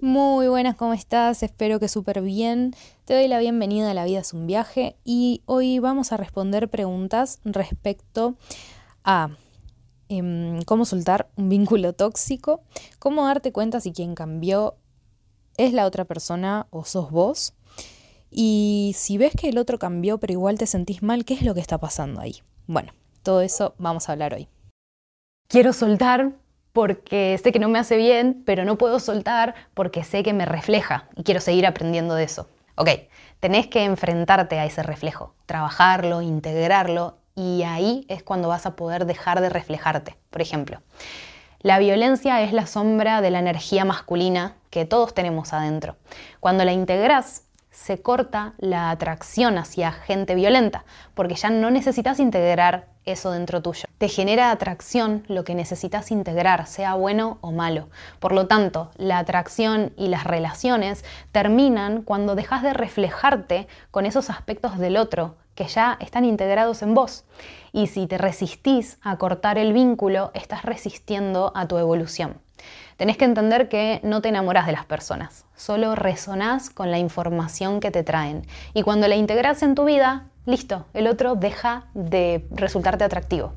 Muy buenas, ¿cómo estás? Espero que súper bien. Te doy la bienvenida a La vida es un viaje y hoy vamos a responder preguntas respecto a em, cómo soltar un vínculo tóxico, cómo darte cuenta si quien cambió es la otra persona o sos vos. Y si ves que el otro cambió pero igual te sentís mal, ¿qué es lo que está pasando ahí? Bueno, todo eso vamos a hablar hoy. Quiero soltar porque sé que no me hace bien, pero no puedo soltar porque sé que me refleja y quiero seguir aprendiendo de eso. Ok, tenés que enfrentarte a ese reflejo, trabajarlo, integrarlo y ahí es cuando vas a poder dejar de reflejarte. Por ejemplo, la violencia es la sombra de la energía masculina que todos tenemos adentro. Cuando la integras, se corta la atracción hacia gente violenta, porque ya no necesitas integrar eso dentro tuyo. Te genera atracción lo que necesitas integrar, sea bueno o malo. Por lo tanto, la atracción y las relaciones terminan cuando dejas de reflejarte con esos aspectos del otro que ya están integrados en vos. Y si te resistís a cortar el vínculo, estás resistiendo a tu evolución. Tenés que entender que no te enamoras de las personas, solo resonás con la información que te traen. Y cuando la integras en tu vida, listo, el otro deja de resultarte atractivo.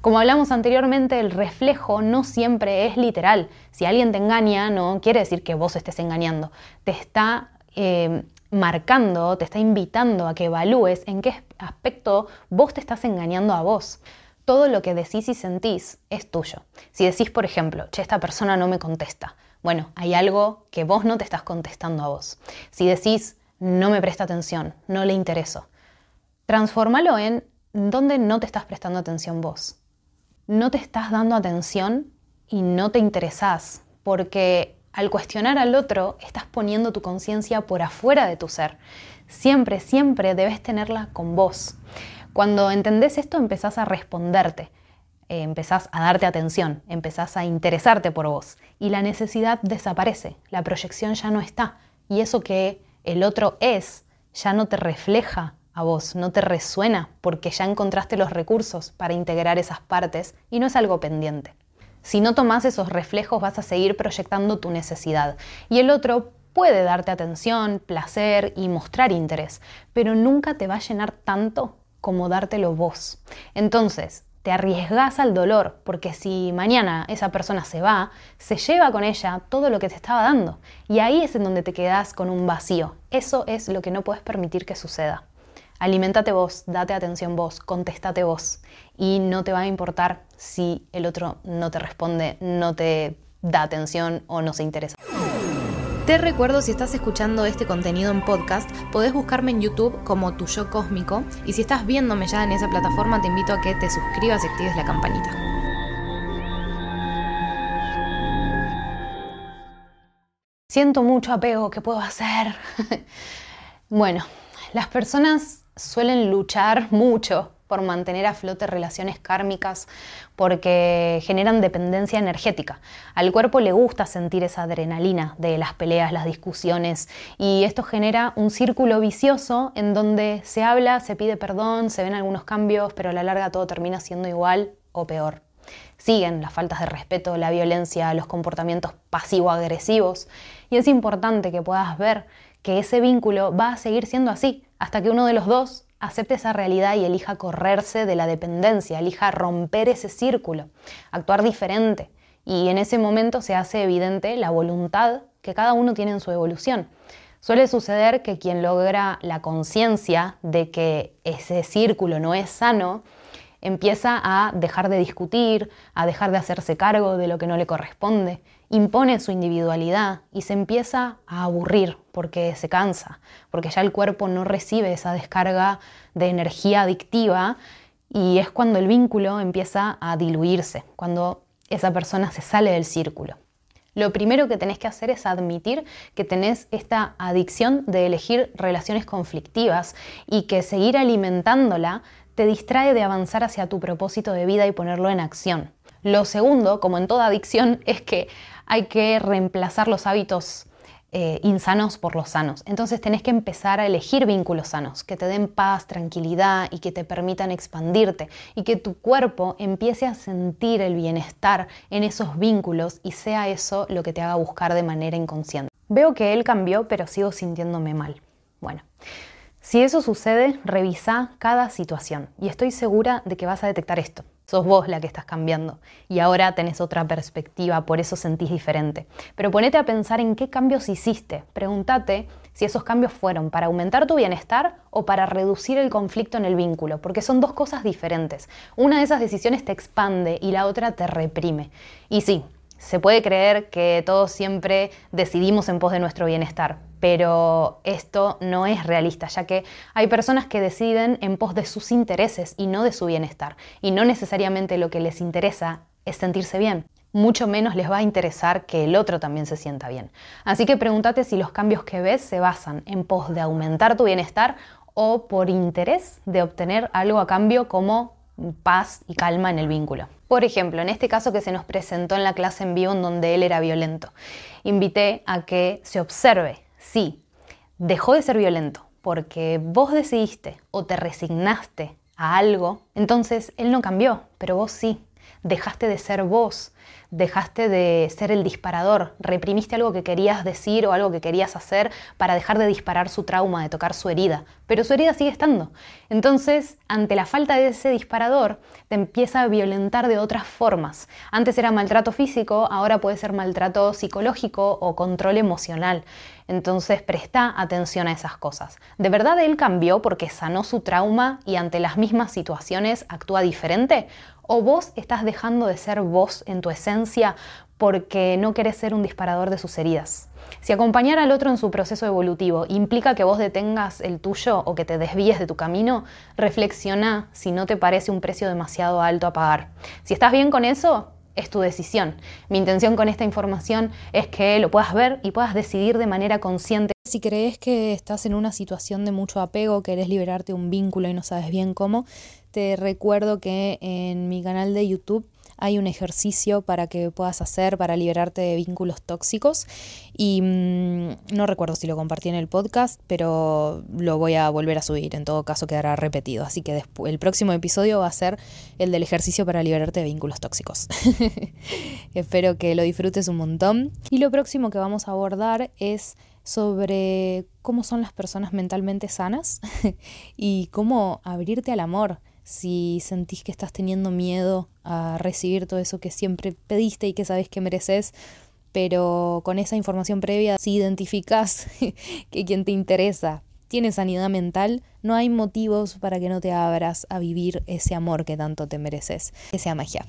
Como hablamos anteriormente, el reflejo no siempre es literal. Si alguien te engaña, no quiere decir que vos estés engañando. Te está eh, marcando, te está invitando a que evalúes en qué aspecto vos te estás engañando a vos todo lo que decís y sentís es tuyo. Si decís, por ejemplo, che, esta persona no me contesta, bueno, hay algo que vos no te estás contestando a vos. Si decís, no me presta atención, no le intereso, transformalo en dónde no te estás prestando atención vos. No te estás dando atención y no te interesás, porque al cuestionar al otro estás poniendo tu conciencia por afuera de tu ser. Siempre, siempre debes tenerla con vos. Cuando entendés esto empezás a responderte, eh, empezás a darte atención, empezás a interesarte por vos y la necesidad desaparece, la proyección ya no está y eso que el otro es ya no te refleja a vos, no te resuena porque ya encontraste los recursos para integrar esas partes y no es algo pendiente. Si no tomás esos reflejos vas a seguir proyectando tu necesidad y el otro puede darte atención, placer y mostrar interés, pero nunca te va a llenar tanto como dártelo vos. Entonces, te arriesgas al dolor, porque si mañana esa persona se va, se lleva con ella todo lo que te estaba dando. Y ahí es en donde te quedas con un vacío. Eso es lo que no puedes permitir que suceda. Alimentate vos, date atención vos, contestate vos. Y no te va a importar si el otro no te responde, no te da atención o no se interesa. Te recuerdo, si estás escuchando este contenido en podcast, podés buscarme en YouTube como Tu Yo Cósmico y si estás viéndome ya en esa plataforma, te invito a que te suscribas y actives la campanita. Siento mucho apego, ¿qué puedo hacer? bueno, las personas suelen luchar mucho por mantener a flote relaciones kármicas porque generan dependencia energética. Al cuerpo le gusta sentir esa adrenalina de las peleas, las discusiones y esto genera un círculo vicioso en donde se habla, se pide perdón, se ven algunos cambios, pero a la larga todo termina siendo igual o peor. Siguen las faltas de respeto, la violencia, los comportamientos pasivo-agresivos y es importante que puedas ver que ese vínculo va a seguir siendo así hasta que uno de los dos acepte esa realidad y elija correrse de la dependencia, elija romper ese círculo, actuar diferente. Y en ese momento se hace evidente la voluntad que cada uno tiene en su evolución. Suele suceder que quien logra la conciencia de que ese círculo no es sano, empieza a dejar de discutir, a dejar de hacerse cargo de lo que no le corresponde, impone su individualidad y se empieza a aburrir porque se cansa, porque ya el cuerpo no recibe esa descarga de energía adictiva y es cuando el vínculo empieza a diluirse, cuando esa persona se sale del círculo. Lo primero que tenés que hacer es admitir que tenés esta adicción de elegir relaciones conflictivas y que seguir alimentándola te distrae de avanzar hacia tu propósito de vida y ponerlo en acción. Lo segundo, como en toda adicción, es que hay que reemplazar los hábitos eh, insanos por los sanos. Entonces tenés que empezar a elegir vínculos sanos, que te den paz, tranquilidad y que te permitan expandirte y que tu cuerpo empiece a sentir el bienestar en esos vínculos y sea eso lo que te haga buscar de manera inconsciente. Veo que él cambió, pero sigo sintiéndome mal. Bueno, si eso sucede, revisa cada situación y estoy segura de que vas a detectar esto. Sos vos la que estás cambiando y ahora tenés otra perspectiva, por eso sentís diferente. Pero ponete a pensar en qué cambios hiciste. Pregúntate si esos cambios fueron para aumentar tu bienestar o para reducir el conflicto en el vínculo, porque son dos cosas diferentes. Una de esas decisiones te expande y la otra te reprime. Y sí, se puede creer que todos siempre decidimos en pos de nuestro bienestar, pero esto no es realista, ya que hay personas que deciden en pos de sus intereses y no de su bienestar, y no necesariamente lo que les interesa es sentirse bien. Mucho menos les va a interesar que el otro también se sienta bien. Así que pregúntate si los cambios que ves se basan en pos de aumentar tu bienestar o por interés de obtener algo a cambio como paz y calma en el vínculo. Por ejemplo, en este caso que se nos presentó en la clase en vivo en donde él era violento, invité a que se observe Sí, dejó de ser violento porque vos decidiste o te resignaste a algo, entonces él no cambió, pero vos sí. Dejaste de ser vos, dejaste de ser el disparador, reprimiste algo que querías decir o algo que querías hacer para dejar de disparar su trauma, de tocar su herida, pero su herida sigue estando. Entonces, ante la falta de ese disparador, te empieza a violentar de otras formas. Antes era maltrato físico, ahora puede ser maltrato psicológico o control emocional. Entonces, presta atención a esas cosas. ¿De verdad él cambió porque sanó su trauma y ante las mismas situaciones actúa diferente? ¿O vos estás dejando de ser vos en tu esencia porque no querés ser un disparador de sus heridas? Si acompañar al otro en su proceso evolutivo implica que vos detengas el tuyo o que te desvíes de tu camino, reflexiona si no te parece un precio demasiado alto a pagar. Si estás bien con eso, es tu decisión. Mi intención con esta información es que lo puedas ver y puedas decidir de manera consciente. Si crees que estás en una situación de mucho apego, querés liberarte de un vínculo y no sabes bien cómo, te recuerdo que en mi canal de YouTube hay un ejercicio para que puedas hacer para liberarte de vínculos tóxicos. Y mm, no recuerdo si lo compartí en el podcast, pero lo voy a volver a subir, en todo caso quedará repetido, así que el próximo episodio va a ser el del ejercicio para liberarte de vínculos tóxicos. Espero que lo disfrutes un montón. Y lo próximo que vamos a abordar es sobre cómo son las personas mentalmente sanas y cómo abrirte al amor si sentís que estás teniendo miedo a recibir todo eso que siempre pediste y que sabes que mereces, pero con esa información previa, si identificas que quien te interesa tiene sanidad mental, no hay motivos para que no te abras a vivir ese amor que tanto te mereces. Que sea magia.